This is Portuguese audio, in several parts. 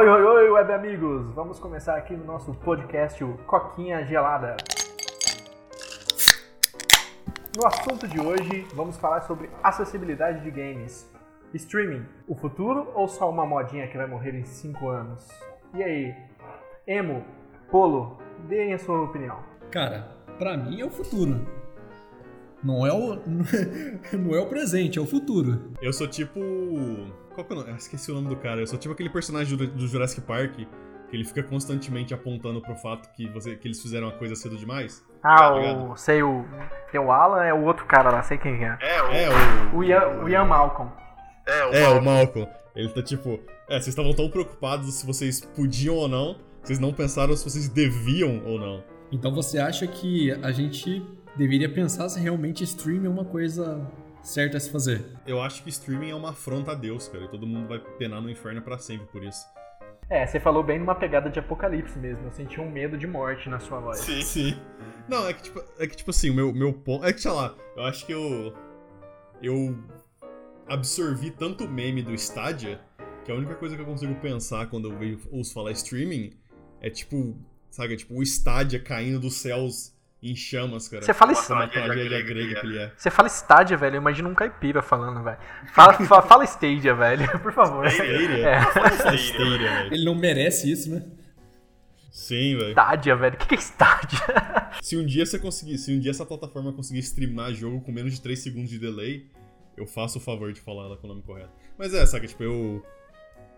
Oi, oi, oi, web amigos! Vamos começar aqui no nosso podcast o Coquinha Gelada. No assunto de hoje, vamos falar sobre acessibilidade de games. Streaming, o futuro ou só uma modinha que vai morrer em 5 anos? E aí, Emo, Polo, deem a sua opinião. Cara, pra mim é o futuro. Não é o. Não é o presente, é o futuro. Eu sou tipo. Qual que é o nome? Ah, esqueci o nome do cara. Eu sou tipo aquele personagem do, do Jurassic Park que ele fica constantemente apontando pro fato que, você, que eles fizeram a coisa cedo demais. Ah, tá o. Sei o. Tem o Alan, é o outro cara lá, sei quem é. É, o. É, o, o, Ian, o Ian Malcolm. É, o, é, Malcolm. o Malcolm. Ele tá tipo. É, vocês estavam tão preocupados se vocês podiam ou não, vocês não pensaram se vocês deviam ou não. Então você acha que a gente deveria pensar se realmente streaming é uma coisa certa a se fazer? Eu acho que streaming é uma afronta a Deus, cara, e todo mundo vai penar no inferno para sempre por isso. É, você falou bem numa pegada de apocalipse mesmo. Eu senti um medo de morte na sua voz. Sim, sim. Não, é que tipo, é que, tipo assim, o meu, meu ponto. É que, sei lá, eu acho que eu. Eu absorvi tanto meme do Stadia que a única coisa que eu consigo pensar quando eu ouço falar streaming é tipo, sabe, tipo, o Stadia caindo dos céus em chamas, cara. Você fala Stadia. grega que ele é. Você fala Stadia, velho. Eu imagino um caipira falando, velho. Fala, fala, fala Stadia, velho, por favor. Stadia? É. Stadia, velho. Ele não merece isso, né? Sim, velho. Stadia, velho. O que é Stadia? Se um dia você conseguir, se um dia essa plataforma conseguir streamar jogo com menos de 3 segundos de delay, eu faço o favor de falar ela com o nome correto. Mas é, saca, tipo, eu.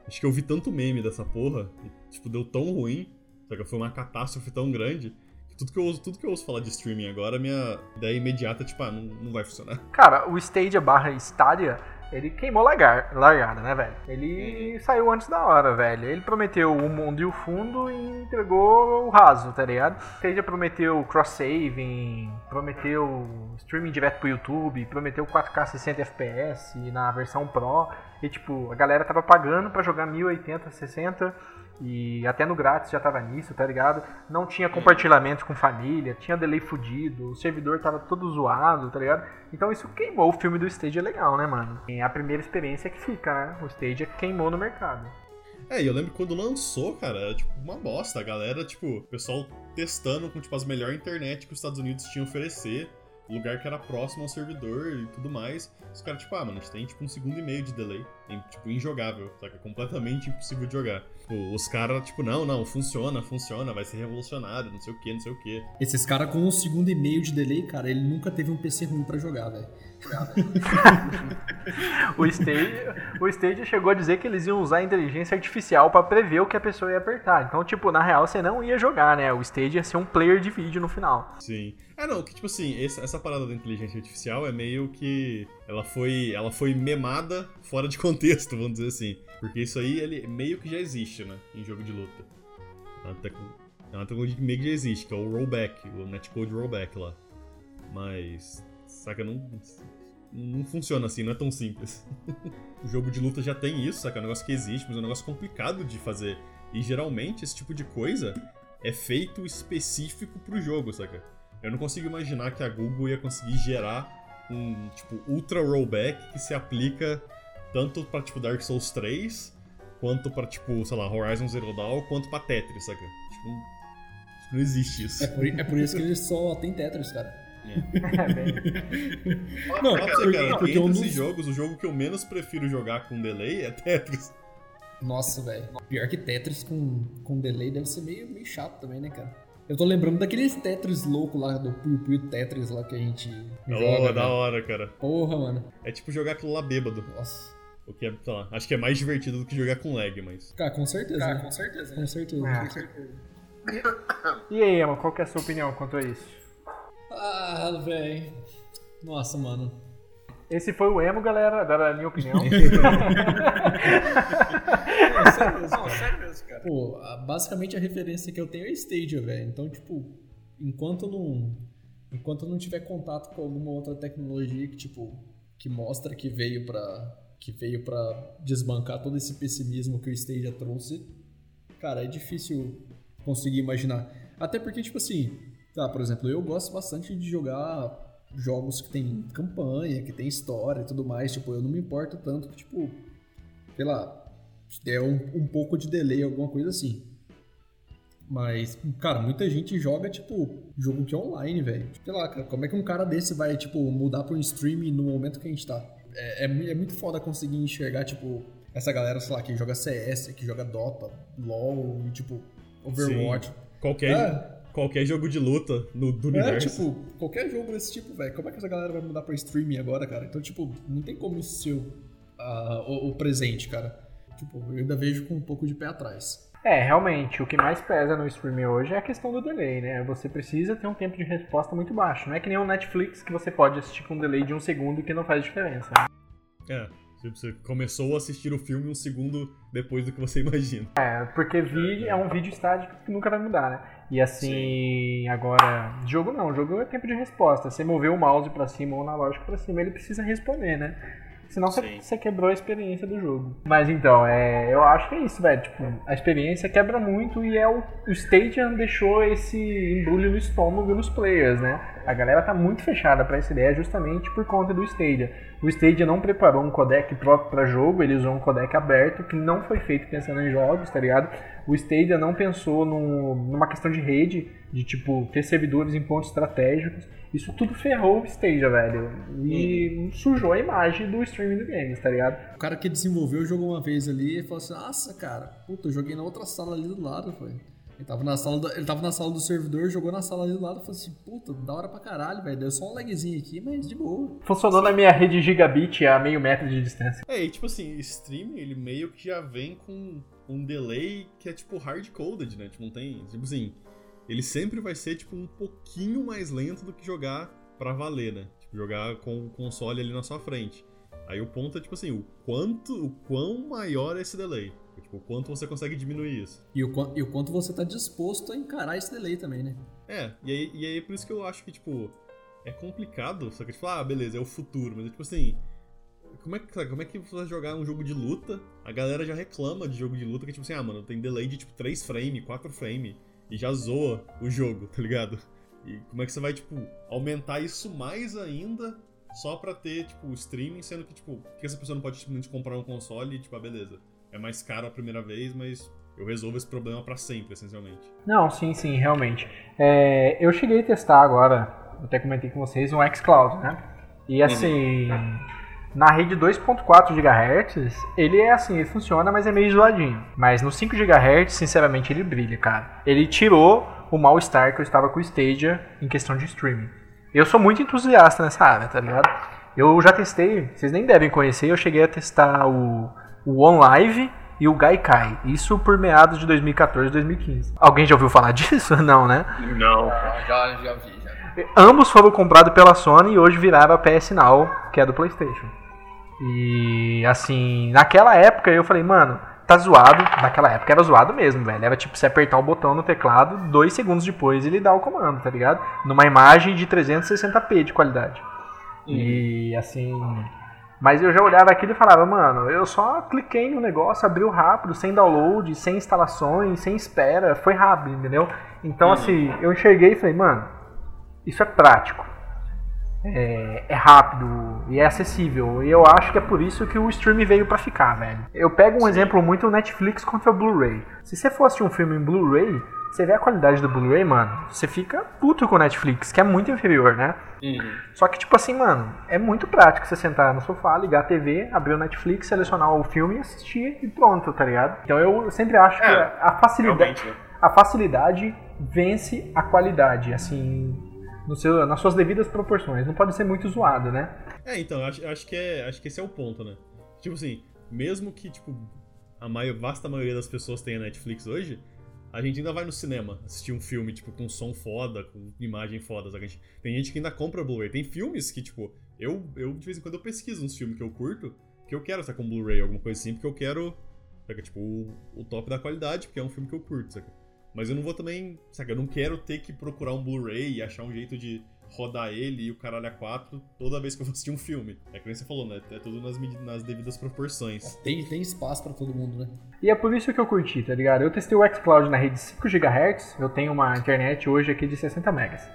Acho que eu vi tanto meme dessa porra, e, tipo, deu tão ruim, saca? Foi uma catástrofe tão grande tudo que eu ouço, tudo que eu ouço falar de streaming agora, minha ideia imediata é tipo, ah, não, não vai funcionar. Cara, o Stadia barra Stadia, ele queimou largar, largada, né, velho? Ele saiu antes da hora, velho. Ele prometeu o mundo e o fundo e entregou o raso, tá ligado? Stadia prometeu cross-saving, prometeu streaming direto pro YouTube, prometeu 4K 60 FPS na versão Pro. E, tipo, a galera tava pagando para jogar 1080, 60 e até no grátis já tava nisso, tá ligado? Não tinha compartilhamento com família, tinha delay fudido, o servidor tava todo zoado, tá ligado? Então isso queimou o filme do Stadia legal, né, mano? É a primeira experiência que fica, né? O Stadia queimou no mercado. É, eu lembro quando lançou, cara, era tipo uma bosta. A galera, tipo, o pessoal testando com tipo as melhores internet que os Estados Unidos tinham a oferecer lugar que era próximo ao servidor e tudo mais. Os caras, tipo, ah, mano, a gente tem tipo um segundo e meio de delay. Tipo, injogável, saca? Completamente impossível de jogar. Tipo, os caras, tipo, não, não, funciona, funciona, vai ser revolucionário, não sei o que, não sei o que. Esses caras com um segundo e meio de delay, cara, ele nunca teve um PC ruim para jogar, velho. o, stage, o Stage chegou a dizer que eles iam usar a inteligência artificial para prever o que a pessoa ia apertar. Então, tipo, na real, você não ia jogar, né? O Stage ia ser um player de vídeo no final. Sim. É, não, que tipo assim, essa, essa parada da inteligência artificial é meio que. Ela foi, ela foi memada fora de contexto, vamos dizer assim. Porque isso aí, ele meio que já existe, né? Em jogo de luta. É uma tecnologia que meio que já existe, que é o rollback, o netcode rollback lá. Mas saca? Não, não funciona assim, não é tão simples. o jogo de luta já tem isso, saca? É um negócio que existe, mas é um negócio complicado de fazer. E geralmente esse tipo de coisa é feito específico pro jogo, saca? Eu não consigo imaginar que a Google ia conseguir gerar um, tipo, ultra rollback que se aplica tanto pra, tipo, Dark Souls 3, quanto pra, tipo, sei lá, Horizon Zero Dawn, quanto pra Tetris, saca? Tipo, não, não existe isso. É por, é por isso que eles só tem Tetris, cara. É. não, cara, porque, cara, porque entre um dos... jogos, o jogo que eu menos prefiro jogar com delay é Tetris. Nossa, velho. Pior que Tetris com, com delay deve ser meio, meio chato também, né, cara? Eu tô lembrando daqueles Tetris louco lá, do Puyo Puyo Tetris lá que a gente oh, joga. da hora, cara. Porra, mano. É tipo jogar aquilo lá bêbado. Nossa. O que é, sei lá, acho que é mais divertido do que jogar com lag, mas... Cara, com certeza. Cara, com certeza. Com certeza, é. com certeza. E aí, Emma, qual que é a sua opinião quanto a isso? Ah, velho. Nossa, mano. Esse foi o emo, galera. Agora é a minha opinião. não, sério mesmo, não, sério mesmo, cara. Pô, basicamente a referência que eu tenho é Stadia, velho. Então, tipo, enquanto não. Enquanto não tiver contato com alguma outra tecnologia que, tipo, que mostra que veio pra. que veio para desbancar todo esse pessimismo que o Stadia trouxe, cara, é difícil conseguir imaginar. Até porque, tipo assim, Tá, por exemplo, eu gosto bastante de jogar jogos que tem campanha, que tem história e tudo mais. Tipo, eu não me importo tanto que, tipo, sei lá, der um, um pouco de delay, alguma coisa assim. Mas, cara, muita gente joga, tipo, jogo que é online, velho. Sei lá, cara, como é que um cara desse vai, tipo, mudar pra um streaming no momento que a gente tá? É, é, é muito foda conseguir enxergar, tipo, essa galera, sei lá, que joga CS, que joga Dota, LoL, e, tipo, Overwatch. Sim. Qualquer, é. qualquer jogo de luta no, do é, universo. É, tipo, qualquer jogo desse tipo, velho. Como é que essa galera vai mudar pra streaming agora, cara? Então, tipo, não tem como isso ser uh, o, o presente, cara. Tipo, eu ainda vejo com um pouco de pé atrás. É, realmente, o que mais pesa no streaming hoje é a questão do delay, né? Você precisa ter um tempo de resposta muito baixo. Não é que nem o Netflix que você pode assistir com um delay de um segundo que não faz diferença. É, você começou a assistir o filme um segundo depois do que você imagina. É, porque vídeo é um vídeo estático que nunca vai mudar, né? E assim, Sim. agora, jogo não, jogo é tempo de resposta. Você mover o mouse para cima ou na lógica para cima, ele precisa responder, né? Senão você quebrou a experiência do jogo. Mas então, é, eu acho que é isso, velho. Tipo, a experiência quebra muito e é o, o Stadium deixou esse embrulho no estômago nos players, né? A galera tá muito fechada para essa ideia justamente por conta do Stadia. O Stadia não preparou um codec próprio para jogo, ele usou um codec aberto que não foi feito pensando em jogos, tá ligado? O Stadia não pensou numa questão de rede, de tipo ter servidores em pontos estratégicos. Isso tudo ferrou o Stadia, velho. E uhum. sujou a imagem do streaming do games, tá ligado? O cara que desenvolveu jogou uma vez ali e falou assim: Nossa, cara, puta, eu joguei na outra sala ali do lado, foi. Ele tava, na sala do, ele tava na sala do servidor, jogou na sala ali do lado e falou assim: Puta, da hora pra caralho, velho. Deu só um lagzinho aqui, mas de boa. Funcionou na minha rede gigabit a meio metro de distância. É, e tipo assim, streaming ele meio que já vem com um delay que é tipo hard-coded, né? Tipo, não tem. Tipo assim ele sempre vai ser, tipo, um pouquinho mais lento do que jogar pra valer, né? Tipo, jogar com o console ali na sua frente. Aí o ponto é, tipo assim, o quanto, o quão maior é esse delay. Tipo, o quanto você consegue diminuir isso. E o, e o quanto você tá disposto a encarar esse delay também, né? É, e aí, e aí é por isso que eu acho que, tipo, é complicado, só que, tipo, ah, beleza, é o futuro, mas, tipo assim, como é, que, como é que você vai jogar um jogo de luta? A galera já reclama de jogo de luta que, tipo assim, ah, mano, tem delay de, tipo, 3 frames, 4 frames e já zoa o jogo, tá ligado? E como é que você vai, tipo, aumentar isso mais ainda só pra ter, tipo, o streaming, sendo que, tipo, que essa pessoa não pode simplesmente comprar um console e, tipo, ah, beleza, é mais caro a primeira vez, mas eu resolvo esse problema para sempre, essencialmente. Não, sim, sim, realmente. É, eu cheguei a testar agora, até comentei com vocês, um xCloud, né? E uhum. assim, uhum. Na rede 2.4 GHz, ele é assim, ele funciona, mas é meio zoadinho. Mas no 5 GHz, sinceramente, ele brilha, cara. Ele tirou o mal-estar que eu estava com o Stadia em questão de streaming. Eu sou muito entusiasta nessa área, tá ligado? Eu já testei, vocês nem devem conhecer, eu cheguei a testar o, o OnLive e o Gaikai. Isso por meados de 2014, 2015. Alguém já ouviu falar disso? Não, né? Não, já, já vi. Já. Ambos foram comprados pela Sony e hoje viraram a PS Now, que é do PlayStation. E assim, naquela época eu falei, mano, tá zoado. Naquela época era zoado mesmo, velho. Era tipo você apertar o botão no teclado, dois segundos depois ele dá o comando, tá ligado? Numa imagem de 360p de qualidade. Uhum. E assim. Mas eu já olhava aquilo e falava, mano, eu só cliquei no negócio, abriu rápido, sem download, sem instalações, sem espera, foi rápido, entendeu? Então, uhum. assim, eu enxerguei e falei, mano, isso é prático é, é, rápido e é acessível. E eu acho que é por isso que o streaming veio para ficar, velho. Eu pego um Sim. exemplo muito o Netflix contra o Blu-ray. Se você assistir um filme em Blu-ray, você vê a qualidade do Blu-ray, mano, você fica puto com o Netflix, que é muito inferior, né? Uhum. Só que, tipo assim, mano, é muito prático você sentar no sofá, ligar a TV, abrir o Netflix, selecionar o filme e assistir e pronto, tá ligado? Então eu sempre acho é, que a facilidade, né? a facilidade vence a qualidade, assim, no seu, nas suas devidas proporções. Não pode ser muito zoado, né? É, então, acho, acho, que é, acho que esse é o ponto, né? Tipo assim, mesmo que, tipo, a maior, vasta maioria das pessoas tenha Netflix hoje, a gente ainda vai no cinema assistir um filme, tipo, com som foda, com imagem foda. Sabe? Gente, tem gente que ainda compra Blu-ray. Tem filmes que, tipo, eu, eu de vez em quando eu pesquiso uns filmes que eu curto, que eu quero estar com Blu-ray, alguma coisa assim, porque eu quero, sabe? tipo, o, o top da qualidade, porque é um filme que eu curto, sabe? Mas eu não vou também, sabe, eu não quero ter que procurar um Blu-ray e achar um jeito de rodar ele e o caralho a 4 toda vez que eu vou assistir um filme. É que você falou, né? É tudo nas, nas devidas proporções. Tem, tem espaço para todo mundo, né? E é por isso que eu curti, tá ligado? Eu testei o xCloud na rede 5 GHz, eu tenho uma internet hoje aqui de 60 megas.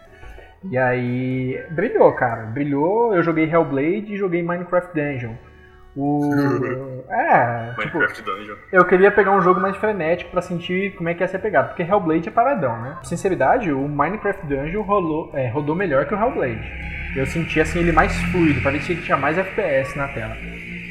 E aí, brilhou, cara. Brilhou, eu joguei Hellblade e joguei Minecraft Dungeon. O... É, tipo, Minecraft Dungeon. eu queria pegar um jogo mais frenético pra sentir como é que ia ser pegado, porque Hellblade é paradão, né? Sinceridade, o Minecraft Dungeon rolou, é, rodou melhor que o Hellblade. Eu senti assim ele mais fluido, parecia que tinha mais FPS na tela.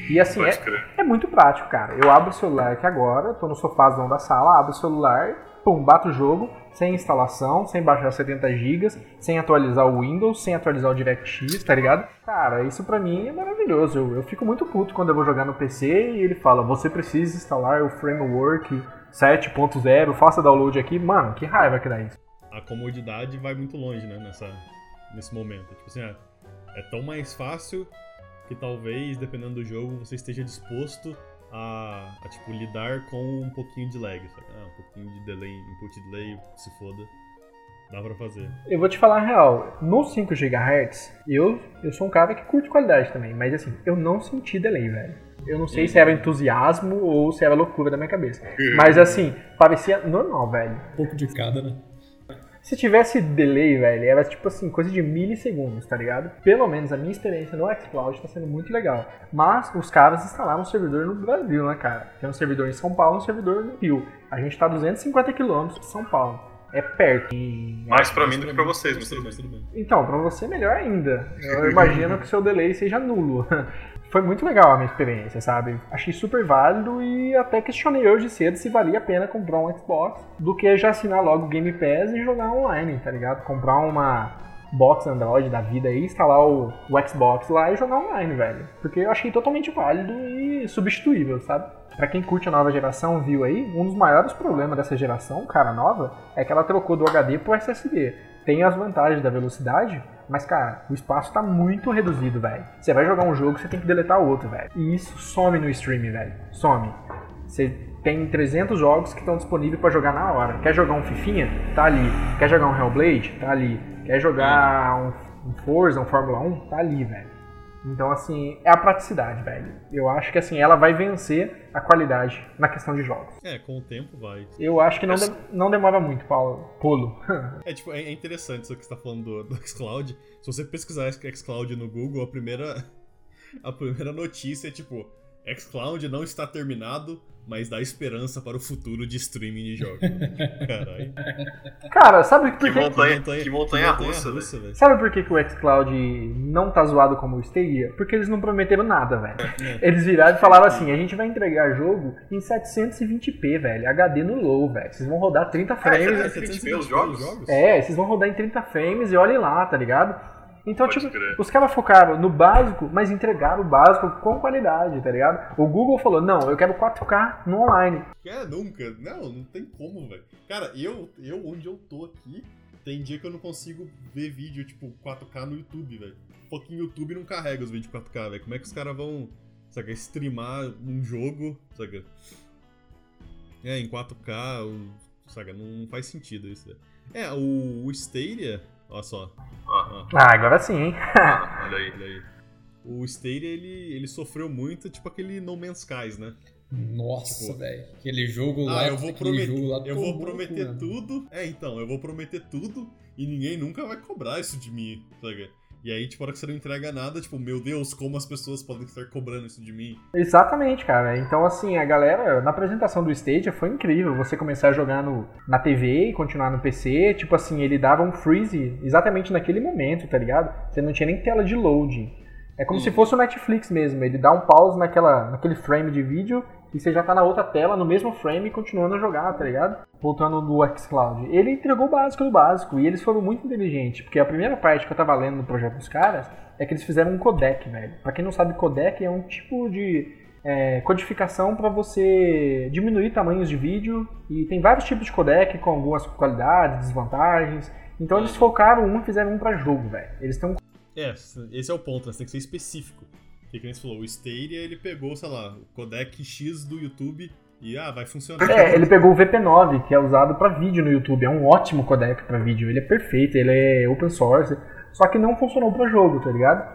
E assim, é, é muito prático, cara. Eu abro o celular aqui agora, tô no sofázão da sala, abro o celular, pum, bato o jogo, sem instalação, sem baixar 70 GB, sem atualizar o Windows, sem atualizar o DirectX, tá ligado? Cara, isso pra mim é maravilhoso. Eu, eu fico muito puto quando eu vou jogar no PC e ele fala, você precisa instalar o framework 7.0, faça download aqui. Mano, que raiva que dá isso. A comodidade vai muito longe, né, nessa, nesse momento. Tipo assim, ah, é tão mais fácil que talvez, dependendo do jogo, você esteja disposto a, a, tipo, lidar com um pouquinho de lag, sabe? Ah, um pouquinho de delay, input delay, se foda. Dá pra fazer. Eu vou te falar a real, no 5 GHz, eu, eu sou um cara que curte qualidade também, mas assim, eu não senti delay, velho. Eu não sei se era entusiasmo ou se era loucura da minha cabeça. Mas assim, parecia normal, velho. Um pouco de cada, né? Se tivesse delay, velho, era tipo assim, coisa de milissegundos, tá ligado? Pelo menos a minha experiência no xCloud tá sendo muito legal. Mas os caras instalaram um servidor no Brasil, né, cara? Tem um servidor em São Paulo e um servidor no Rio. A gente tá a 250 quilômetros de São Paulo. É perto. Mais pra mim do que pra vocês, mas tudo bem. mas tudo bem. Então, pra você melhor ainda. Eu imagino que o seu delay seja nulo. Foi muito legal a minha experiência, sabe? Achei super válido e até questionei hoje cedo se valia a pena comprar um Xbox do que já assinar logo o Game Pass e jogar online, tá ligado? Comprar uma box Android da vida aí, instalar o, o Xbox lá e jogar online, velho. Porque eu achei totalmente válido e substituível, sabe? Pra quem curte a nova geração, viu aí, um dos maiores problemas dessa geração, cara nova, é que ela trocou do HD pro SSD. Tem as vantagens da velocidade, mas, cara, o espaço tá muito reduzido, velho. Você vai jogar um jogo, você tem que deletar o outro, velho. E isso some no stream, velho. Some. Você tem 300 jogos que estão disponíveis pra jogar na hora. Quer jogar um Fifinha? Tá ali. Quer jogar um Hellblade? Tá ali. Quer jogar um, um Forza, um Fórmula 1? Tá ali, velho. Então, assim, é a praticidade, velho. Eu acho que, assim, ela vai vencer a qualidade na questão de jogos. É, com o tempo vai. Eu acho que não, de- não demora muito, Paulo. Pulo. É, tipo, é é interessante isso que você tá falando do, do xCloud. Se você pesquisar xCloud no Google, a primeira, a primeira notícia é tipo: xCloud não está terminado, mas dá esperança para o futuro de streaming de jogos. Caralho. Cara, sabe por Que que, montanha, que montanha russa, velho. velho. Sabe por que, que o xCloud não tá zoado como o Stadia? Porque eles não prometeram nada, velho. Eles viraram e falaram assim: a gente vai entregar jogo em 720p, velho. HD no low, velho. Vocês vão rodar 30 frames. é 720p os jogos? É, vocês vão rodar em 30 frames e olhem lá, tá ligado? Então, Pode tipo, crer. os caras focaram no básico, mas entregaram o básico com qualidade, tá ligado? O Google falou: não, eu quero 4K no online. É, nunca. Não, não tem como, velho. Cara, eu, eu, onde eu tô aqui, tem dia que eu não consigo ver vídeo, tipo, 4K no YouTube, velho. Um pouquinho YouTube não carrega os vídeos 4K, velho. Como é que os caras vão, saca, streamar um jogo, saca? É, em 4K, o- saca, não faz sentido isso. velho. É, o, o Stadia, olha só, Ah, Ah, agora sim, hein? ah, olha aí. olha aí. O Stadia, ele, ele sofreu muito, tipo aquele No Man's Skies, né? Nossa, Tipo, velho. Aquele jogo lá. Ah, eu vou aquele prometer, jogo lá eu vou prometer tudo. É, então, eu vou prometer tudo e ninguém nunca vai cobrar isso de mim, sabe? E aí, tipo, a hora que você não entrega nada, tipo, meu Deus, como as pessoas podem estar cobrando isso de mim? Exatamente, cara. Então, assim, a galera, na apresentação do Stadia foi incrível. Você começar a jogar no, na TV e continuar no PC. Tipo assim, ele dava um freeze exatamente naquele momento, tá ligado? Você não tinha nem tela de loading. É como se fosse o Netflix mesmo. Ele dá um pause naquela, naquele frame de vídeo e você já tá na outra tela, no mesmo frame, continuando a jogar, tá ligado? Voltando do xCloud. Ele entregou o básico do básico e eles foram muito inteligentes, porque a primeira parte que eu tava lendo no projeto dos caras é que eles fizeram um codec, velho. Pra quem não sabe, codec é um tipo de é, codificação para você diminuir tamanhos de vídeo e tem vários tipos de codec com algumas qualidades, desvantagens. Então eles focaram um e fizeram um pra jogo, velho. Eles um É, esse é o ponto, né? Você tem que ser específico. Porque, como você falou, o Stadia, ele pegou, sei lá, o codec X do YouTube e, ah, vai funcionar. É, ele pegou o VP9, que é usado pra vídeo no YouTube. É um ótimo codec pra vídeo. Ele é perfeito, ele é open source. Só que não funcionou pra jogo, tá ligado?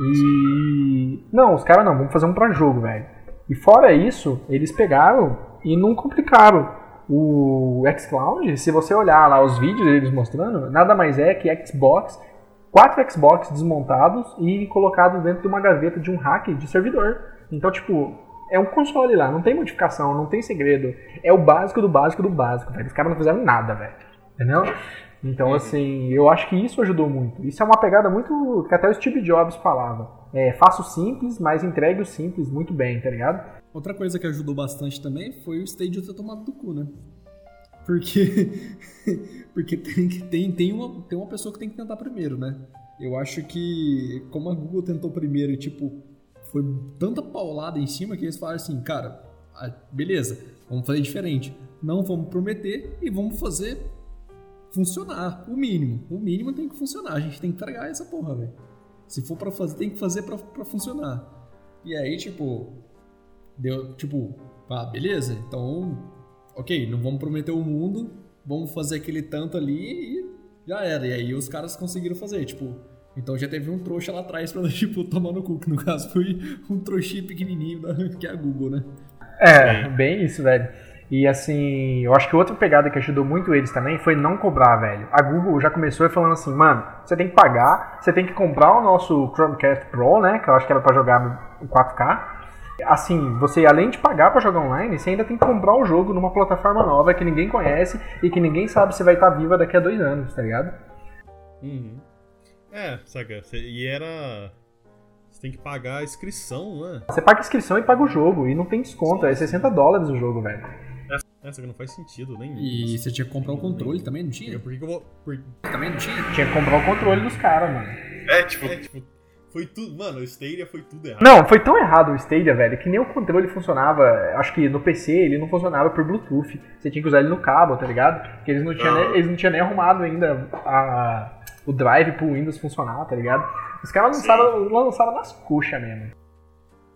E. Não, os caras não, vamos fazer um pra jogo, velho. E fora isso, eles pegaram e não complicaram. O xCloud, se você olhar lá os vídeos deles mostrando, nada mais é que Xbox quatro Xbox desmontados e colocados dentro de uma gaveta de um hack de servidor. Então, tipo, é um console lá, não tem modificação, não tem segredo. É o básico do básico do básico, velho. Os caras não fizeram nada, velho. Entendeu? Então, assim, eu acho que isso ajudou muito. Isso é uma pegada muito. que até o Steve Jobs falava. É, faça o simples, mas entregue o simples muito bem, tá ligado? Outra coisa que ajudou bastante também foi o Stadia ter tomado do cu, né? Porque. porque tem, tem, tem, uma, tem uma pessoa que tem que tentar primeiro, né? Eu acho que, como a Google tentou primeiro e, tipo, foi tanta paulada em cima que eles falaram assim, cara, beleza, vamos fazer diferente. Não vamos prometer e vamos fazer funcionar, o mínimo. O mínimo tem que funcionar, a gente tem que entregar essa porra, velho. Se for para fazer, tem que fazer para funcionar. E aí, tipo, deu, tipo, ah, beleza, então, ok, não vamos prometer o mundo, vamos fazer aquele tanto ali e já era. E aí os caras conseguiram fazer, tipo, então já teve um trouxa lá atrás pra, tipo, tomar no cu, que no caso foi um trouxinho pequenininho da, que é a Google, né? É, bem isso, velho. E assim, eu acho que outra pegada que ajudou muito eles também foi não cobrar, velho. A Google já começou falando assim, mano, você tem que pagar, você tem que comprar o nosso Chromecast Pro, né? Que eu acho que era pra jogar em 4K. Assim, você além de pagar para jogar online, você ainda tem que comprar o jogo numa plataforma nova que ninguém conhece e que ninguém sabe se vai estar viva daqui a dois anos, tá ligado? Uhum. É, saca? E era. Você tem que pagar a inscrição, né? Você paga a inscrição e paga o jogo, e não tem desconto, é 60 dólares o jogo, velho. Essa que não faz sentido, nem. E você tinha que comprar o controle também, não tinha? Por que, que eu vou. Por... Também não tinha? Tinha que comprar o controle dos caras, mano. É, tipo. É, tipo. Foi tudo. Mano, o Stadia foi tudo errado. Não, foi tão errado o Stadia, velho, que nem o controle funcionava. Acho que no PC ele não funcionava por Bluetooth. Você tinha que usar ele no cabo, tá ligado? Porque eles não tinham, nem, eles não tinham nem arrumado ainda a, o drive pro Windows funcionar, tá ligado? Os caras lançaram, lançaram nas coxas mesmo.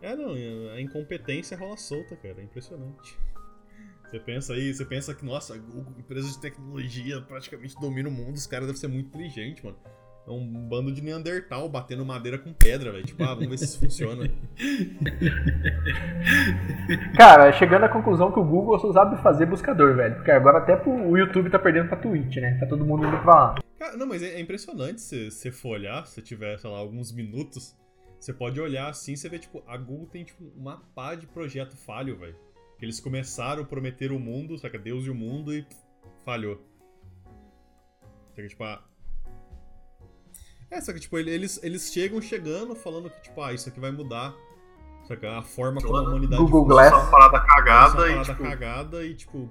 É, não, a incompetência rola solta, cara. É impressionante. Você pensa aí, você pensa que, nossa, a Google, empresa de tecnologia, praticamente domina o mundo, os caras devem ser muito inteligentes, mano. É um bando de Neandertal batendo madeira com pedra, velho. Tipo, ah, vamos ver se isso funciona. Cara, chegando à conclusão que o Google só sabe fazer buscador, velho. Porque agora até o YouTube tá perdendo pra Twitch, né? Tá todo mundo indo pra lá. Cara, não, mas é impressionante se você for olhar, se tiver, sei lá, alguns minutos, você pode olhar assim, você vê, tipo, a Google tem, tipo, uma pá de projeto falho, velho. Que eles começaram a prometer o mundo, saca? Deus e o mundo e pff, falhou. Saca, tipo, a... É, só que, tipo, eles, eles chegam chegando falando que, tipo, ah, isso aqui vai mudar. Saca? A forma como a humanidade Google Glass. Só uma parada cagada uma e, parada tipo. cagada e, tipo,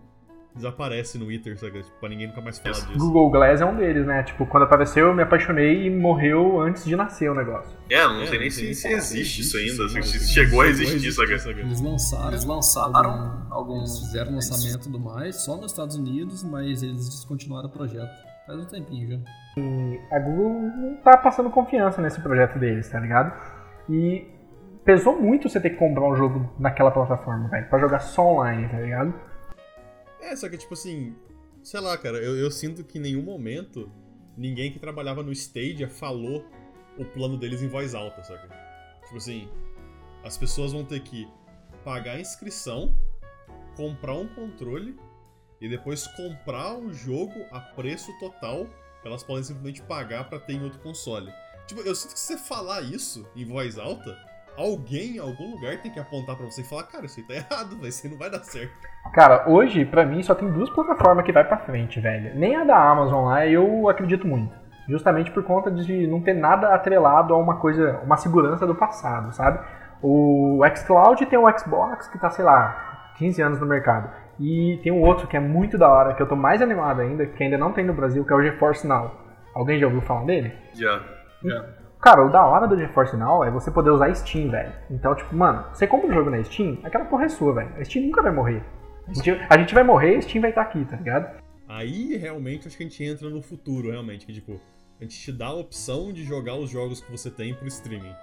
desaparece no Twitter, saca? Tipo, pra ninguém nunca mais falar disso. Google Glass é um deles, né? Tipo, quando apareceu eu me apaixonei e morreu antes de nascer o negócio. É, não É, sei nem se, se nem existe isso ainda, isso, se, isso, se chegou a isso existir, saca? saca? Eles lançaram, Eles lançaram algum- alguns. Eles fizeram lançamento e tudo mais, só nos Estados Unidos, mas eles descontinuaram o projeto. Faz um tempinho já. A Google não tá passando confiança nesse projeto deles, tá ligado? E pesou muito você ter que comprar um jogo naquela plataforma, velho, pra jogar só online, tá ligado? É, só que, tipo assim, sei lá, cara, eu, eu sinto que em nenhum momento ninguém que trabalhava no Stadia falou o plano deles em voz alta, saca? Tipo assim, as pessoas vão ter que pagar a inscrição, comprar um controle e depois comprar o jogo a preço total elas podem simplesmente pagar pra ter em outro console. Tipo, eu sinto que se você falar isso em voz alta, alguém em algum lugar tem que apontar pra você e falar, cara, isso aí tá errado, velho, isso aí não vai dar certo. Cara, hoje, pra mim, só tem duas plataformas que vai pra frente, velho. Nem a da Amazon lá eu acredito muito. Justamente por conta de não ter nada atrelado a uma coisa, uma segurança do passado, sabe? O xCloud tem o Xbox que tá, sei lá, 15 anos no mercado. E tem um outro que é muito da hora, que eu tô mais animado ainda, que ainda não tem no Brasil, que é o GeForce Now. Alguém já ouviu falar dele? Já. Cara, o da hora do GeForce Now é você poder usar Steam, velho. Então, tipo, mano, você compra um jogo na Steam, aquela porra é sua, velho. A Steam nunca vai morrer. A gente, a gente vai morrer, a Steam vai estar aqui, tá ligado? Aí realmente acho que a gente entra no futuro, realmente, que tipo, a gente te dá a opção de jogar os jogos que você tem pro streaming.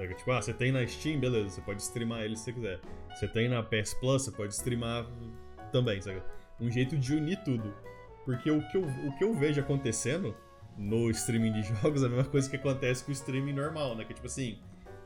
Saca? Tipo, ah, você tem na Steam, beleza, você pode streamar ele se você quiser. Você tem na PS Plus, você pode streamar também, sabe? Um jeito de unir tudo. Porque o que eu, o que eu vejo acontecendo no streaming de jogos é a mesma coisa que acontece com o streaming normal, né? Que é tipo assim,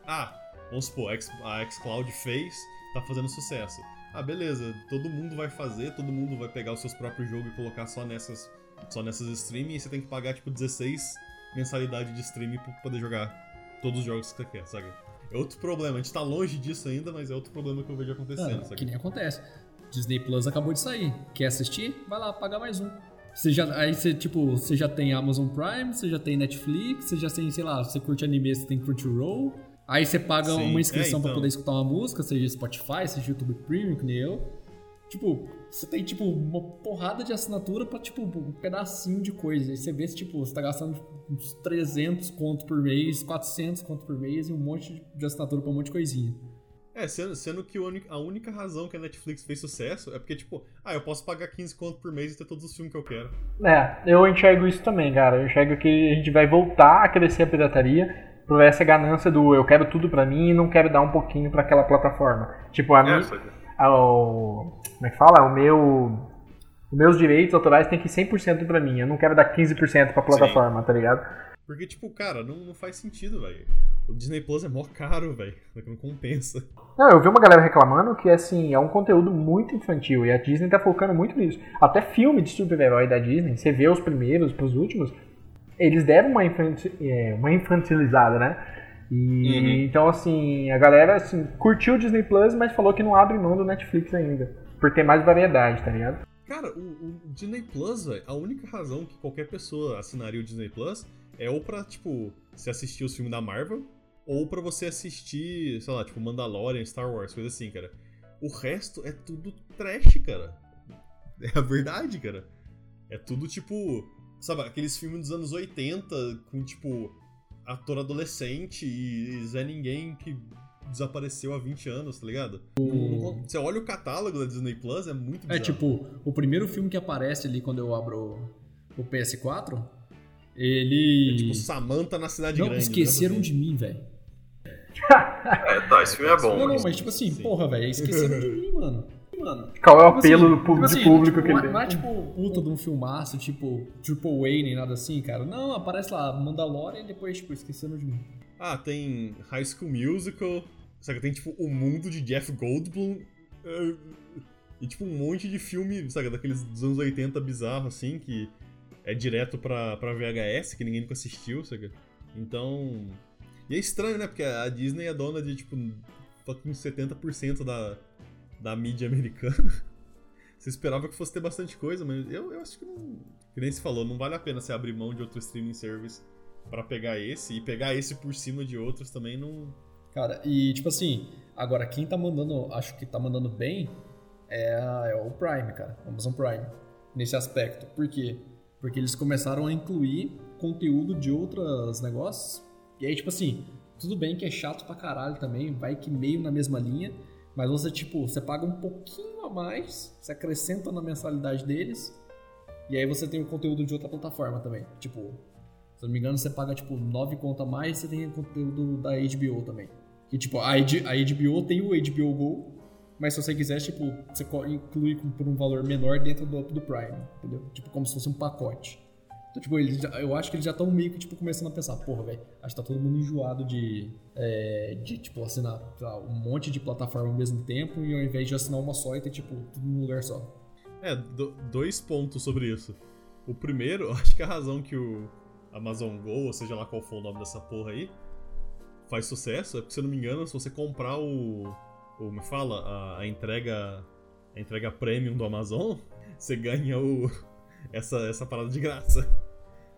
ah, vamos supor, a xCloud fez, tá fazendo sucesso. Ah, beleza, todo mundo vai fazer, todo mundo vai pegar os seus próprios jogos e colocar só nessas, só nessas streaming e você tem que pagar tipo 16 mensalidade de streaming pra poder jogar todos os jogos que você quer, sabe? É outro problema. A gente tá longe disso ainda, mas é outro problema que eu vejo acontecendo, Ah, sabe? que nem acontece. Disney Plus acabou de sair. Quer assistir? Vai lá, paga mais um. Você já, aí você, tipo, você já tem Amazon Prime, você já tem Netflix, você já tem, sei lá, você curte anime, você tem Crunchyroll. Aí você paga Sim, uma inscrição é, pra então. poder escutar uma música, seja Spotify, seja YouTube Premium, que nem eu. Tipo, você tem, tipo, uma porrada de assinatura pra, tipo, um pedacinho de coisa. Aí você vê se, tipo, você tá gastando uns 300 conto por mês, 400 conto por mês e um monte de assinatura pra um monte de coisinha. É, sendo, sendo que a única razão que a Netflix fez sucesso é porque, tipo, ah, eu posso pagar 15 conto por mês e ter todos os filmes que eu quero. É, eu enxergo isso também, cara. Eu enxergo que a gente vai voltar a crescer a pirataria por essa ganância do eu quero tudo pra mim e não quero dar um pouquinho pra aquela plataforma. Tipo, a É, mim, só que- a- o, como é que fala? O meu os meus direitos autorais tem que ir 100% pra mim. Eu não quero dar 15% pra plataforma, tá ligado? Porque, tipo, cara, não, não faz sentido, velho. O Disney Plus é mó caro, velho. Não compensa. Não, eu vi uma galera reclamando que assim, é um conteúdo muito infantil e a Disney tá focando muito nisso. Até filme de super-herói da Disney, você vê os primeiros pros últimos, eles deram uma, é, uma infantilizada, né? E Uhum. então assim, a galera assim, curtiu o Disney Plus, mas falou que não abre mão do Netflix ainda. Por ter mais variedade, tá ligado? Cara, o, o Disney Plus, velho, a única razão que qualquer pessoa assinaria o Disney Plus é ou pra, tipo, se assistir os filmes da Marvel, ou pra você assistir, sei lá, tipo, Mandalorian, Star Wars, coisa assim, cara. O resto é tudo trash, cara. É a verdade, cara. É tudo, tipo, sabe, aqueles filmes dos anos 80 com, tipo, ator adolescente e Zé Ninguém que desapareceu há 20 anos, tá ligado? Não- você olha o catálogo da Disney Plus, é muito É bizarro. tipo, o primeiro filme que aparece ali quando eu abro o PS4, ele. É tipo Samantha na cidade não, grande. esqueceram né? de mim, velho. É, tá, esse filme é bom. Não, não, mas- mas tipo assim, Sim. porra, velho, esqueceram de mim, mano. Mano. Qual é o Tipo apelo assim, do pu- tipo de assim, público tipo, que não ele é- tem? Não é tipo puta de um filmaço, tipo Triple A nem nada assim, cara. Não, aparece lá Mandalorian e depois, tipo, esqueceram de mim. Ah, tem High School Musical. Sabe, tem tipo o mundo de Jeff Goldblum. eh, E tipo um monte de filme, sabe, daqueles dos anos 80 bizarro assim, que é direto pra, pra VHS, que ninguém nunca assistiu, sabe? Então. E é estranho, né? Porque a Disney é dona de tipo fucking 70% da, da mídia americana. Você esperava que fosse ter bastante coisa, mas eu, eu acho que não. Que nem se falou, não vale a pena você abrir mão de outro streaming service pra pegar esse, e pegar esse por cima de outros também não. Cara, e tipo assim, agora quem tá mandando, acho que tá mandando bem é, é o Prime, cara, Amazon Prime, nesse aspecto. Por quê? Porque eles começaram a incluir conteúdo de outros negócios. E aí, tipo assim, tudo bem que é chato pra caralho também, vai que meio na mesma linha, mas você, tipo, você paga um pouquinho a mais, você acrescenta na mensalidade deles, e aí você tem o conteúdo de outra plataforma também. Tipo, se eu não me engano, você paga, tipo, 9 conto a mais, você tem o conteúdo da HBO também. Que, tipo, a, HBO tem o HBO Go, mas se você quiser, tipo, você inclui por um valor menor dentro do, do Prime, entendeu? Tipo, como se fosse um pacote. Então, tipo, eles já- eu acho que eles já estão meio que, tipo, começando a pensar, porra, velho, acho que tá todo mundo enjoado de, é, de tipo, assinar lá, um monte de plataforma ao mesmo tempo e ao invés de assinar uma só e ter, tipo, tudo num lugar só. É, do- dois pontos sobre isso. O primeiro, acho que a razão que o Amazon Go, ou seja lá qual for o nome dessa porra aí, faz sucesso é porque, se eu não me engano, se você comprar o. o me fala, a, a entrega. A entrega premium do Amazon, você ganha o. Essa, essa parada de graça.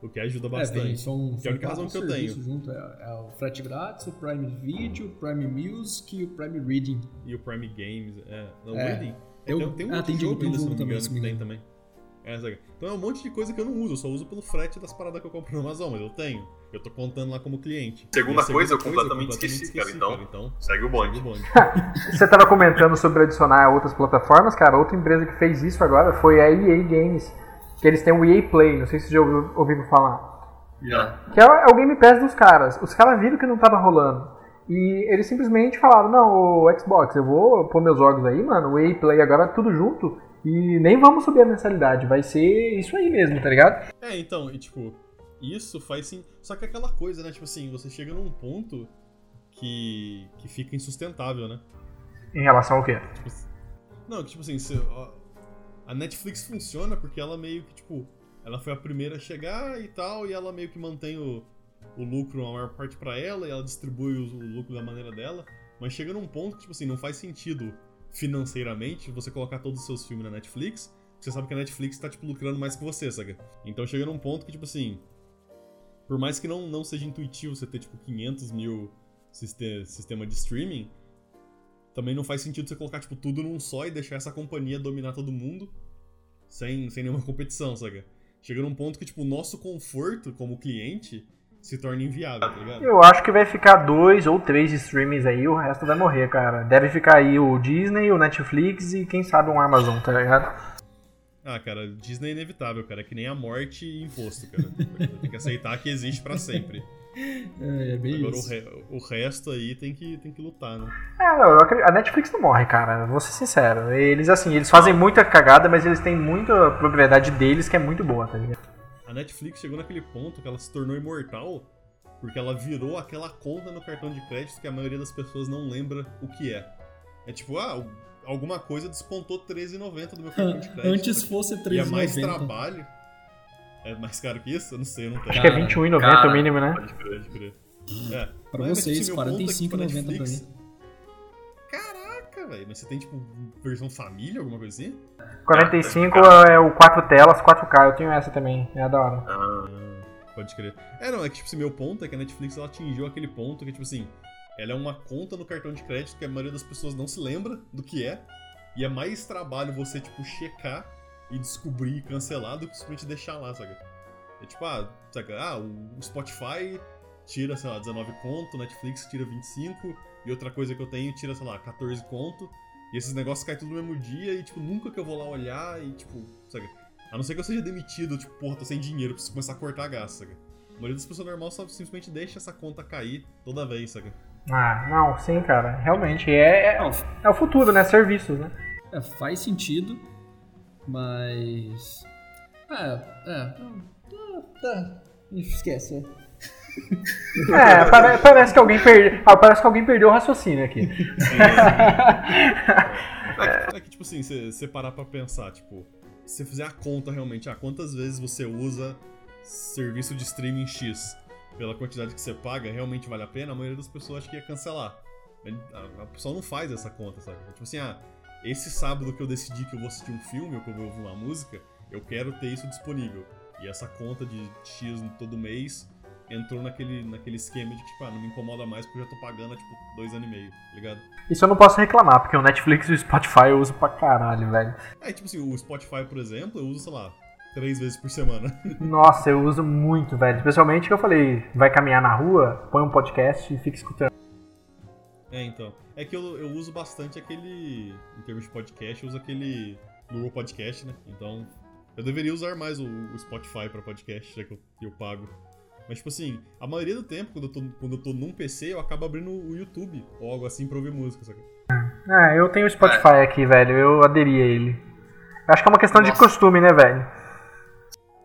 O que ajuda É, bastante. são, Que é a única são razão que eu tenho. Junto, é, é o frete grátis, o Prime Video, o Prime Music e o Prime Reading. E o Prime Games. É, não, É. Reading. Eu- tem, tem um ah, monte tem de jogo- jogo tem ainda, se jogo não me também, engano, se me tem engano. também. É? Então é um monte de coisa que eu não uso, eu só uso pelo frete das paradas que eu compro no Amazon, mas eu tenho. Eu tô contando lá como cliente. Segunda E a coisa, eu completamente esqueci, cara, então- então Segue o segue bonde. o bonde. Você tava comentando sobre adicionar outras plataformas, cara. Outra empresa que fez isso agora foi a EA Games. Que eles têm o EA Play, não sei se você já ouviu, ouviu falar. Já. Que é o, é o Game Pass dos caras. Os caras viram que não tava rolando. E eles simplesmente falaram, não, o Xbox, eu vou pôr meus jogos aí, mano, o EA Play agora tudo junto. E nem vamos subir a mensalidade, vai ser isso aí mesmo, tá ligado? É, então, e tipo, isso faz sim. Só que é aquela coisa, né? Tipo assim, você chega num ponto que, que fica insustentável, né? Em relação ao quê? Não, que tipo assim, se- ó, a Netflix funciona porque ela meio que, tipo, ela foi a primeira a chegar e tal, e ela meio que mantém o, o lucro, a maior parte para ela, e ela distribui o, o, lucro da maneira dela. Mas chega num ponto que, tipo assim, não faz sentido financeiramente você colocar todos os seus filmes na Netflix, você sabe que a Netflix tá, tipo, lucrando mais que você, sabe? Então chega num ponto que, tipo assim, por mais que não, não seja intuitivo você ter, tipo, 500 mil sistema de streaming, também não faz sentido você colocar, tipo, tudo num só e deixar essa companhia dominar todo mundo sem, sem nenhuma competição, sabe? Chega num ponto que, tipo, o nosso conforto como cliente se torna inviável, tá ligado? Eu acho que vai ficar dois ou três streamings aí, o resto vai morrer, cara. Deve ficar aí o Disney, o Netflix e quem sabe um Amazon, tá ligado? Ah, cara, Disney é inevitável, cara. É que nem a morte e imposto, cara. tem que aceitar que existe para sempre. É, é bem Agora isso. o, re o, resto aí tem que, tem que lutar, né? É, não, a Netflix não morre, cara. Vou ser sincero. Eles, assim, eles fazem muita cagada, mas eles têm muita propriedade deles que é muito boa, tá ligado? A Netflix chegou naquele ponto que ela se tornou imortal porque ela virou aquela conta no cartão de crédito que a maioria das pessoas não lembra o que é. É tipo, ah, alguma coisa descontou R$13,90 do meu cartão de crédito. Antes fosse R$13,90. E é mais trabalho. É mais caro que isso? Eu não sei, eu não tenho. Acho que é R$21,90 o mínimo, né? Pode crer, pode crer. É. Pra mas, vocês, tipo, R$45,90 pra mim. Caraca, velho. Mas você tem, tipo, versão família, alguma coisa assim? 45 é o 4 telas, 4K. Eu tenho essa também. É da hora. Ah, pode crer. É, não, é que, tipo, assim, meu ponto é que a Netflix ela atingiu aquele ponto que, tipo assim, ela é uma conta no cartão de crédito que a maioria das pessoas não se lembra do que é. E é mais trabalho você, tipo, checar e descobrir e cancelar do que simplesmente deixar lá, sabe? É tipo, ah, sabe? ah, o Spotify tira, sei lá, 19 conto, Netflix tira 25, e outra coisa que eu tenho tira, sei lá, 14 conto. E esses negócios caem tudo no mesmo dia e, tipo, nunca que eu vou lá olhar e, tipo, sabe? A não ser que eu seja demitido, tipo, porra, tô sem dinheiro, preciso começar a cortar gasto, sabe? A maioria das pessoas normais só simplesmente deixa essa conta cair toda vez, sabe? Ah, não, sim, cara. Realmente. É, é, é o futuro, né? Serviços, né? É, faz sentido, mas. É, é. Tá. Esquece. É, pare, parece que alguém perdeu. Ah, parece que alguém perdeu o raciocínio aqui. é, que, é que, tipo assim, você parar pra pensar, tipo, se você fizer a conta realmente, ah, quantas vezes você usa serviço de streaming X pela quantidade que você paga, realmente vale a pena, a maioria das pessoas acha que ia cancelar. A pessoa não faz essa conta, sabe? Tipo assim, ah, esse sábado que eu decidi que eu vou assistir um filme ou que eu vou ouvir uma música, eu quero ter isso disponível. E essa conta de X todo mês entrou naquele, naquele esquema de tipo, ah, não me incomoda mais porque eu já tô pagando há tipo dois anos e meio, tá ligado? Isso eu não posso reclamar, porque o Netflix e o Spotify eu uso pra caralho, velho. É, tipo assim, o Spotify, por exemplo, eu uso, sei lá, três vezes por semana. Nossa, eu uso muito, velho. Especialmente que eu falei, vai caminhar na rua, põe um podcast e fica escutando. É, então. É que eu, eu uso bastante aquele. Em termos de podcast, eu uso aquele Google Podcast, né? Então. Eu deveria usar mais o, o Spotify pra podcast, já que eu, eu pago. Mas, tipo assim, a maioria do tempo, quando eu, tô, quando eu tô num PC, eu acabo abrindo o YouTube ou algo assim pra ouvir música, sabe? Ah, eu tenho o Spotify é. aqui, velho. Eu aderi a ele. Acho que é uma questão Nossa. de costume, né, velho?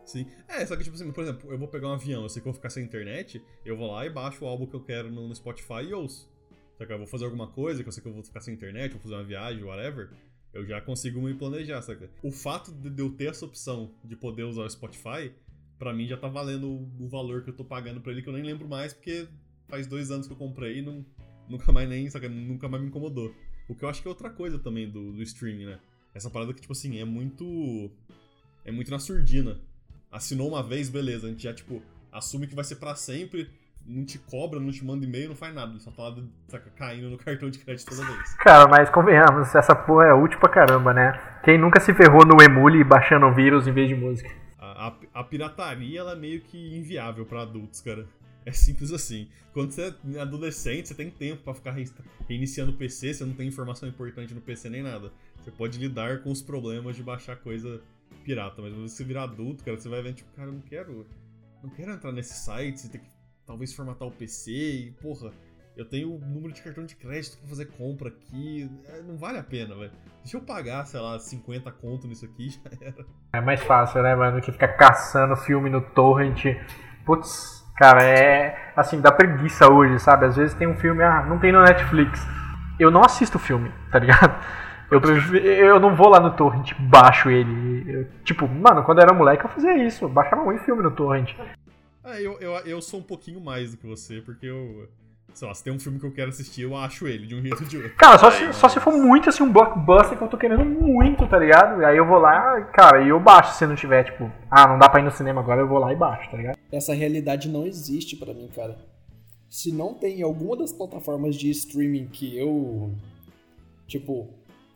Sim. É, só que, tipo assim, por exemplo, eu vou pegar um avião, eu sei que eu vou ficar sem internet, eu vou lá e baixo o álbum que eu quero no, no Spotify e ouço. Que eu vou fazer alguma coisa, que eu sei que eu vou ficar sem internet, vou fazer uma viagem, whatever, eu já consigo me planejar, saca? O fato de eu ter essa opção de poder usar o Spotify, pra mim já tá valendo o valor que eu tô pagando pra ele, que eu nem lembro mais, porque faz dois anos que eu comprei e não, nunca mais nem, saca? Nunca mais me incomodou. O que eu acho que é outra coisa também do, do streaming, né? Essa parada que, tipo assim, é muito. É muito na surdina assinou uma vez, beleza, a gente já, tipo, assume que vai ser para sempre, não te cobra, não te manda e-mail, não faz nada, só tá lá saca, caindo no cartão de crédito toda vez. Cara, mas convenhamos, essa porra é útil pra caramba, né? Quem nunca se ferrou no Emule baixando vírus em vez de música? A, a, a pirataria, ela é meio que inviável para adultos, cara. É simples assim. Quando você é adolescente, você tem tempo para ficar reiniciando o PC, você não tem informação importante no PC nem nada. Você pode lidar com os problemas de baixar coisa pirata, mas você virar adulto, cara, você vai ver, tipo, cara, eu não quero. Não quero entrar nesse site, você tem que talvez formatar o PC e, porra, eu tenho o número de cartão de crédito pra fazer compra aqui. É, não vale a pena, velho. Deixa eu pagar, sei lá, 50 conto nisso aqui, já era. É mais fácil, né, mano, que ficar caçando filme no torrent. Putz, cara, é. Assim, dá preguiça hoje, sabe? Às vezes tem um filme, ah, não tem no Netflix. Eu não assisto filme, tá ligado? Eu, eu não vou lá no torrent, baixo ele. Eu, tipo, mano, quando eu era moleque eu fazia isso, baixava muito filme no torrent. Ah, eu, eu, eu sou um pouquinho mais do que você, porque eu. Sei lá, se tem um filme que eu quero assistir, eu acho ele, de um jeito ou de outro. Cara, só se, só se for muito assim, um blockbuster que eu tô querendo muito, tá ligado? Aí eu vou lá, cara, e eu baixo se não tiver, tipo, ah, não dá pra ir no cinema agora, eu vou lá e baixo, tá ligado? Essa realidade não existe pra mim, cara. Se não tem alguma das plataformas de streaming que eu. Tipo,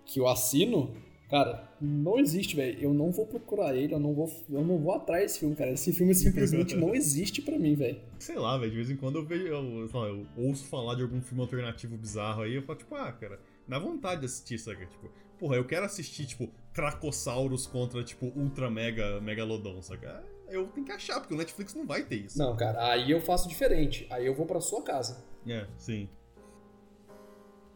que eu assino, cara, não existe, velho. Eu não vou procurar ele, eu não vou, eu não vou atrás desse filme, cara. Esse filme simplesmente não existe pra mim, velho. Sei lá, velho, de vez em quando eu vejo, eu, lá, eu, ouço falar de algum filme alternativo bizarro aí, eu falo, tipo, ah, cara, dá vontade de assistir, saca? Tipo, porra, eu quero assistir, tipo, Cracossauros contra, tipo, Ultra Mega Megalodon, saca? Eu tenho que achar, porque o Netflix não vai ter isso. Não, cara, aí eu faço diferente. Aí eu vou pra sua casa. É, sim.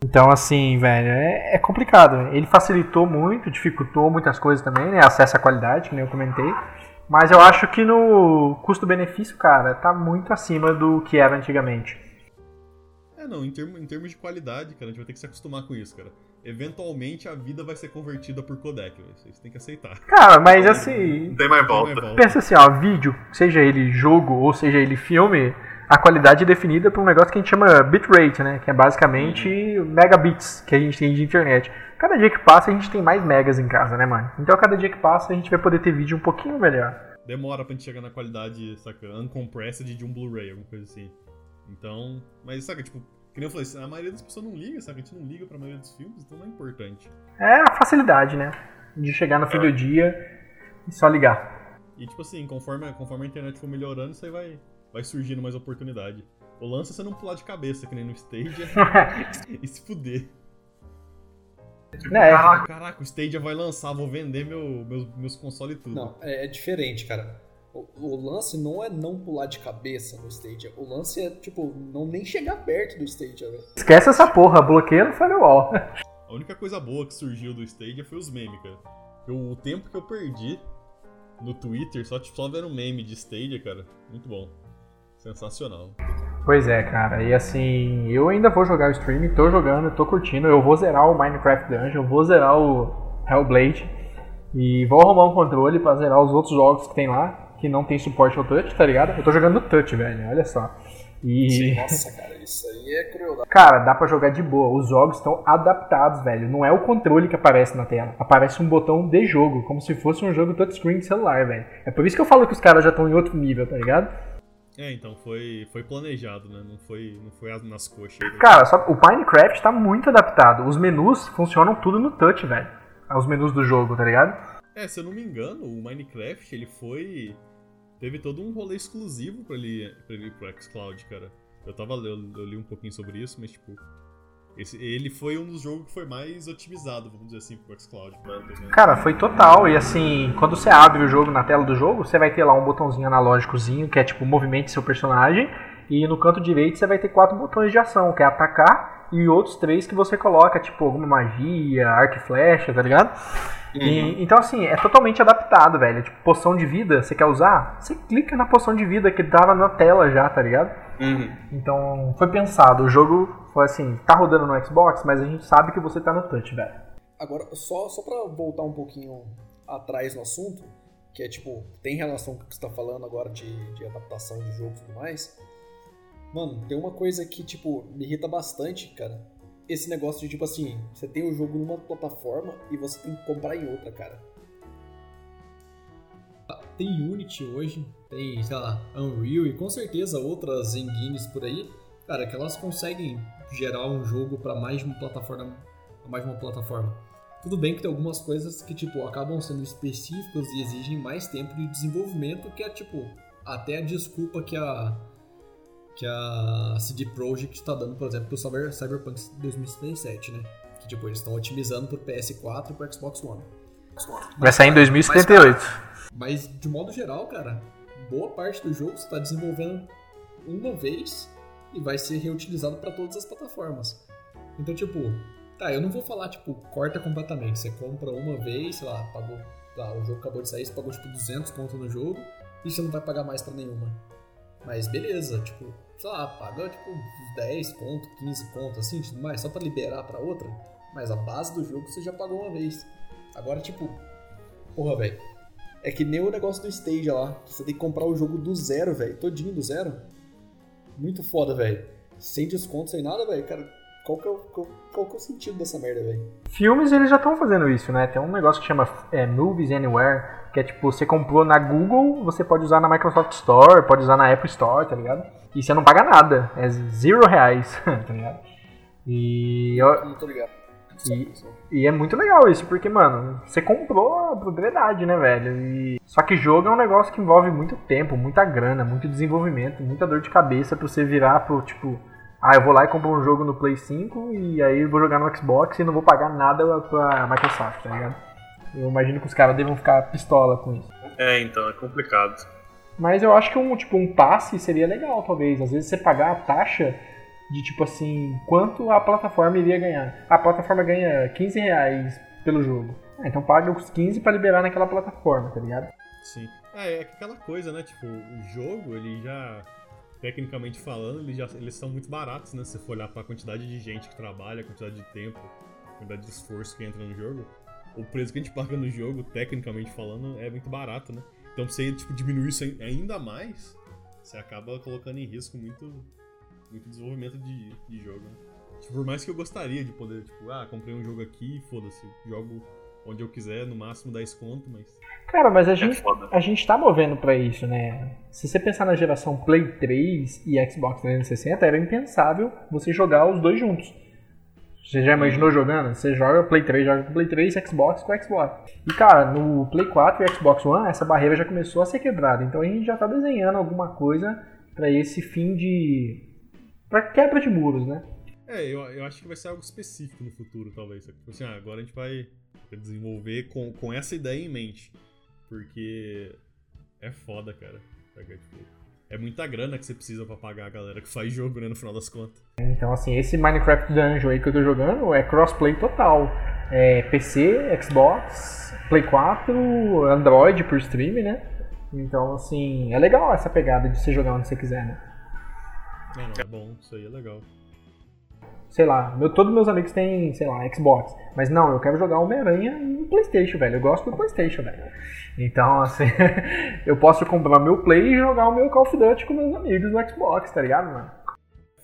Então, assim, velho, é, é, complicado. Ele facilitou muito, dificultou muitas coisas também, né? Acesso à qualidade, que nem eu comentei. Mas eu acho que no custo-benefício, cara, tá muito acima do que era antigamente. É, não, em, termo, em termos de qualidade, cara, a gente vai ter que se acostumar com isso, cara. Eventualmente a vida vai ser convertida por codec, véio. vocês têm que aceitar. Cara, mas assim. Não tem mais volta. Tem mais volta. Pensa assim, ó, vídeo, seja ele jogo ou seja ele filme, a qualidade é definida por um negócio que a gente chama bitrate, né? Que é basicamente uhum. megabits que a gente tem de internet. Cada dia que passa a gente tem mais megas em casa, né, mano? Então cada dia que passa a gente vai poder ter vídeo um pouquinho melhor. Demora pra gente chegar na qualidade, saca, uncompressed de um Blu-ray, alguma coisa assim. Então, mas saca, tipo, que nem eu falei, a maioria das pessoas não liga, saca? A gente não liga pra maioria dos filmes, então não é importante. É a facilidade, né? De chegar no fim do dia e só ligar. E tipo assim, conforme, conforme a internet for melhorando, isso aí vai, vai surgindo mais oportunidade. O lance é você não pular de cabeça, que nem no Stadia, e se fuder. É. Caraca, caraca, o Stadia vai lançar, vou vender meu, meus, meus consoles e tudo. Não, é, é diferente, cara. O, o, lance não é não pular de cabeça no Stadia. O lance é, tipo, não nem chegar perto do Stadia, velho. Esquece essa porra, bloqueia no firewall. A única coisa boa que surgiu do Stadia foi os memes, cara. o tempo que eu perdi no Twitter só, tipo, só vendo meme de Stadia, cara, muito bom. Sensacional. Pois é, cara. E assim, eu ainda vou jogar o stream, tô jogando, tô curtindo. Eu vou zerar o Minecraft Dungeon, vou zerar o Hellblade. E vou arrumar um controle pra zerar os outros jogos que tem lá, que não tem suporte ao touch, tá ligado? Eu tô jogando no touch, velho, olha só. E... Sim, nossa, cara, isso aí é crueldade. Cara, dá pra jogar de boa. Os jogos estão adaptados, velho. Não é o controle que aparece na tela. Aparece um botão de jogo, como se fosse um jogo touchscreen de celular, velho. É por isso que eu falo que os caras já estão em outro nível, tá ligado? É, então foi, foi planejado, né? Não foi, não foi nas coxas. Cara, só, o Minecraft tá muito adaptado. Os menus funcionam tudo no touch, velho. Os menus do jogo, tá ligado? É, se eu não me engano, o Minecraft, ele foi... Teve todo um rolê exclusivo pra ele, pra ele ir pro xCloud, cara. Eu tava eu, eu li um pouquinho sobre isso, mas tipo, esse, ele foi um dos jogos que foi mais otimizado, vamos dizer assim, pro xCloud. Cara, foi total. E assim, quando você abre o jogo na tela do jogo, você vai ter lá um botãozinho analógicozinho, que é tipo, movimente seu personagem. E no canto direito você vai ter quatro botões de ação, que é atacar, e outros três que você coloca, tipo, alguma magia, arco e flecha, tá ligado? Uhum. E, então, assim, é totalmente adaptado, velho. Tipo, poção de vida, você quer usar? Você clica na poção de vida que tava na tela já, tá ligado? Uhum. Então, foi pensado. O jogo foi assim, tá rodando no Xbox, mas a gente sabe que você tá no touch, velho. Agora, só, só pra voltar um pouquinho atrás no assunto, que é tipo, tem relação com o que você tá falando agora de, de adaptação de jogos e tudo mais. Mano, tem uma coisa que, tipo, me irrita bastante, cara. Esse negócio de, tipo assim, você tem o jogo numa plataforma e você tem que comprar em outra, cara. Tem Unity hoje, tem, sei lá, Unreal e com certeza outras engines por aí, cara, que elas conseguem gerar um jogo para mais de uma plataforma, mais de uma plataforma. Tudo bem que tem algumas coisas que tipo acabam sendo específicas e exigem mais tempo de desenvolvimento, que é tipo até a desculpa que a que a CD Projekt está dando, por exemplo, pro Cyber, Cyberpunk 2077, né? Que tipo eles estão otimizando pro PS4 e pro Xbox One. Vai sair em 2078. Mas, mas de modo geral, cara, boa parte do jogo você está desenvolvendo uma vez e vai ser reutilizado para todas as plataformas. Então, tipo, tá, eu não vou falar, tipo, corta completamente. Você compra uma vez, sei lá, pagou, tá, o jogo acabou de sair, você pagou, tipo, 200 conto no jogo e você não vai pagar mais para nenhuma. Mas beleza, tipo, sei lá, paga, tipo, 10 conto, 15 conto, assim, tudo mais, só para liberar para outra. Mas a base do jogo você já pagou uma vez. Agora, tipo, porra, velho. É que nem o negócio do Stage lá. que Você tem que comprar o jogo do zero, velho. Todinho do zero. Muito foda, velho. Sem desconto, sem nada, velho. Cara, qual que, é o, qual, qual que é o sentido dessa merda, velho? Filmes, eles já estão fazendo isso, né? Tem um negócio que chama é, Movies Anywhere, que é tipo, você comprou na Google, você pode usar na Microsoft Store, pode usar na Apple Store, tá ligado? E você não paga nada, é zero reais, tá ligado? E, eu, tô ligado. E- e é muito legal isso, porque, mano, você comprou a propriedade, né, velho? E... Só que jogo é um negócio que envolve muito tempo, muita grana, muito desenvolvimento, muita dor de cabeça pra você virar pro, tipo, ah, eu vou lá e compro um jogo no Play 5 e aí eu vou jogar no Xbox e não vou pagar nada pra Microsoft, tá ligado? Eu imagino que os caras devam ficar pistola com isso. É, então, é complicado. Mas eu acho que um, tipo, um passe seria legal, talvez. Às vezes você pagar a taxa de, tipo assim, quanto a plataforma iria ganhar. A plataforma ganha 15 reais pelo jogo. Ah, então paga os 15 pra liberar naquela plataforma, tá ligado? Sim. É, é aquela coisa, né? Tipo, o jogo, ele já. Tecnicamente falando, ele já, eles são muito baratos, né? Se você for olhar pra quantidade de gente que trabalha, a quantidade de tempo, a quantidade de esforço que entra no jogo, o preço que a gente paga no jogo, tecnicamente falando, é muito barato, né? Então, pra você tipo, diminuir isso ai- ainda mais, você acaba colocando em risco muito, muito desenvolvimento de, de jogo, né? Tipo, por mais que eu gostaria de poder, tipo, ah, comprei um jogo aqui, foda-se, jogo onde eu quiser, no máximo 10 conto, mas. Cara, mas a É gente, foda. a gente tá movendo pra isso, né? Se você pensar na geração Play 3 e Xbox 360, era impensável você jogar os dois juntos. Você já imaginou jogando? Você joga Play 3, joga com Play 3, Xbox com Xbox. E cara, no Play 4 e Xbox One, essa barreira já começou a ser quebrada. Então a gente já tá desenhando alguma coisa pra esse fim de. pra quebra de muros, né? É, eu, eu acho que vai ser algo específico no futuro, talvez. Tipo assim, ah, agora a gente vai desenvolver com, com essa ideia em mente. Porque é foda, cara. Saca? Tipo, é muita grana que você precisa pra pagar a galera que faz jogo, né, no final das contas. Então, assim, esse Minecraft Dungeon aí que eu tô jogando é crossplay total. É PC, Xbox, Play 4, Android por stream, né? Então, assim, é legal essa pegada de você jogar onde você quiser, né? Não, não, é bom, isso aí é legal. Sei lá, meu, todos meus amigos têm, sei lá, Xbox. Mas não, eu quero jogar Homem-Aranha no Playstation, velho. Eu gosto do Playstation, velho. Então, assim, eu posso comprar meu Play e jogar o meu Call of Duty com meus amigos no Xbox, tá ligado, mano?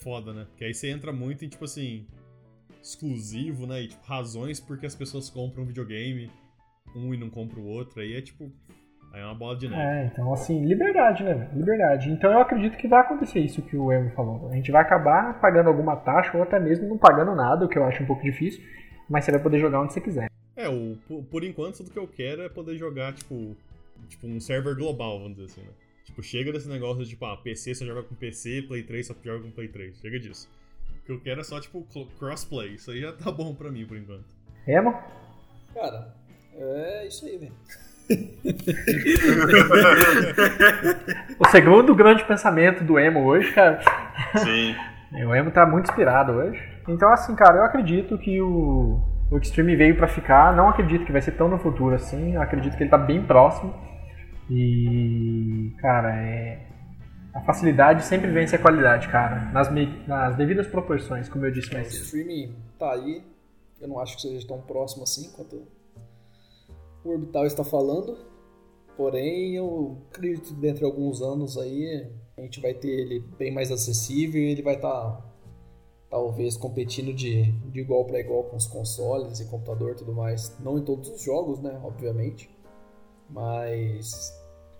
Foda, né? Porque aí você entra muito em, tipo assim, exclusivo, né? E, tipo, razões porque as pessoas compram videogame, um e não compra o outro. Aí é, tipo, aí é uma bola de neve. É, então assim, liberdade, né? Liberdade. Então eu acredito que vai acontecer isso que o Evo falou. A gente vai acabar pagando alguma taxa ou até mesmo não pagando nada, o que eu acho um pouco difícil, mas você vai poder jogar onde você quiser. É, o, por, por enquanto, tudo que eu quero é poder jogar, tipo, tipo, um server global, vamos dizer assim, né? Tipo, chega desse negócio de, tipo, ah, PC só joga com PC, Play 3 só joga com Play 3. Chega disso. O que eu quero é só, tipo, crossplay. Isso aí já tá bom pra mim, por enquanto. Emo? Cara, é isso aí, velho. O segundo grande pensamento do Emo hoje, cara. Sim. O Emo tá muito inspirado hoje. Então, assim, cara, eu acredito que o, o Extreme veio pra ficar. Não acredito que vai ser tão no futuro assim. Acredito que ele tá bem próximo. E, cara, é. A facilidade sempre vence a qualidade, cara. Nas, me- nas devidas proporções, como eu disse O mais cedo. streaming tá aí. Eu não acho que seja tão próximo assim quanto o Orbital está falando. Porém, eu acredito que dentro de alguns anos aí a gente vai ter ele bem mais acessível e ele vai estar talvez competindo de, de igual para igual com os consoles e computador e tudo mais. Não em todos os jogos, né? Obviamente. Mas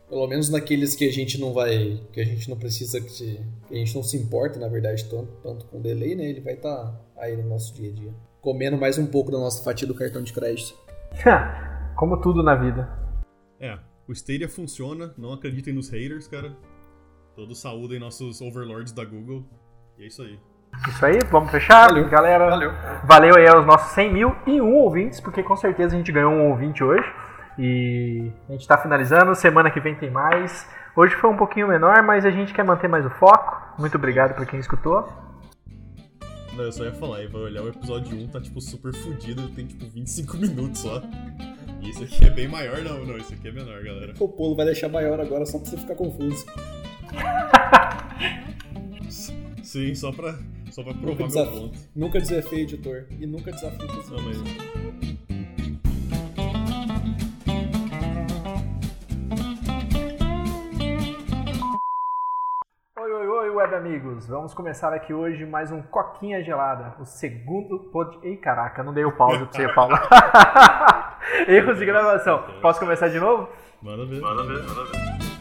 pelo menos naqueles que a gente não vai. que a gente não precisa que, que a gente não se importa, na verdade, tanto, tanto com delay, né? Ele vai estar aí no nosso dia a dia. Comendo mais um pouco da nossa fatia do cartão de crédito. como tudo na vida. É, o Stadia funciona, não acreditem nos haters, cara. Todos saúdem nossos overlords da Google. E é isso aí. Isso aí, vamos fechar, Valeu. galera. Valeu. Valeu aí aos nossos 100 mil e um ouvintes, porque com certeza a gente ganhou um ouvinte hoje. E a gente tá finalizando, semana que vem tem mais. Hoje foi um pouquinho menor, mas a gente quer manter mais o foco. Muito obrigado por quem escutou. Não, eu só ia falar, aí vai olhar o episódio 1, tá tipo super fudido, ele tem tipo 25 minutos só. E esse aqui é bem maior, não, não, esse aqui é menor, galera. O Polo vai deixar maior agora só pra você ficar confuso. Sim, só pra, só pra Nunca, provar meu desaf... ponto. nunca desafio editor. E nunca desafio Não, mas... Oi, oi, oi, web amigos! Vamos começar aqui hoje mais um Coquinha Gelada, o segundo pod... Ei, caraca, não dei o pause pra você, Paulo. Erros de gravação. Posso começar de novo? Manda ver. Manda ver, manda ver.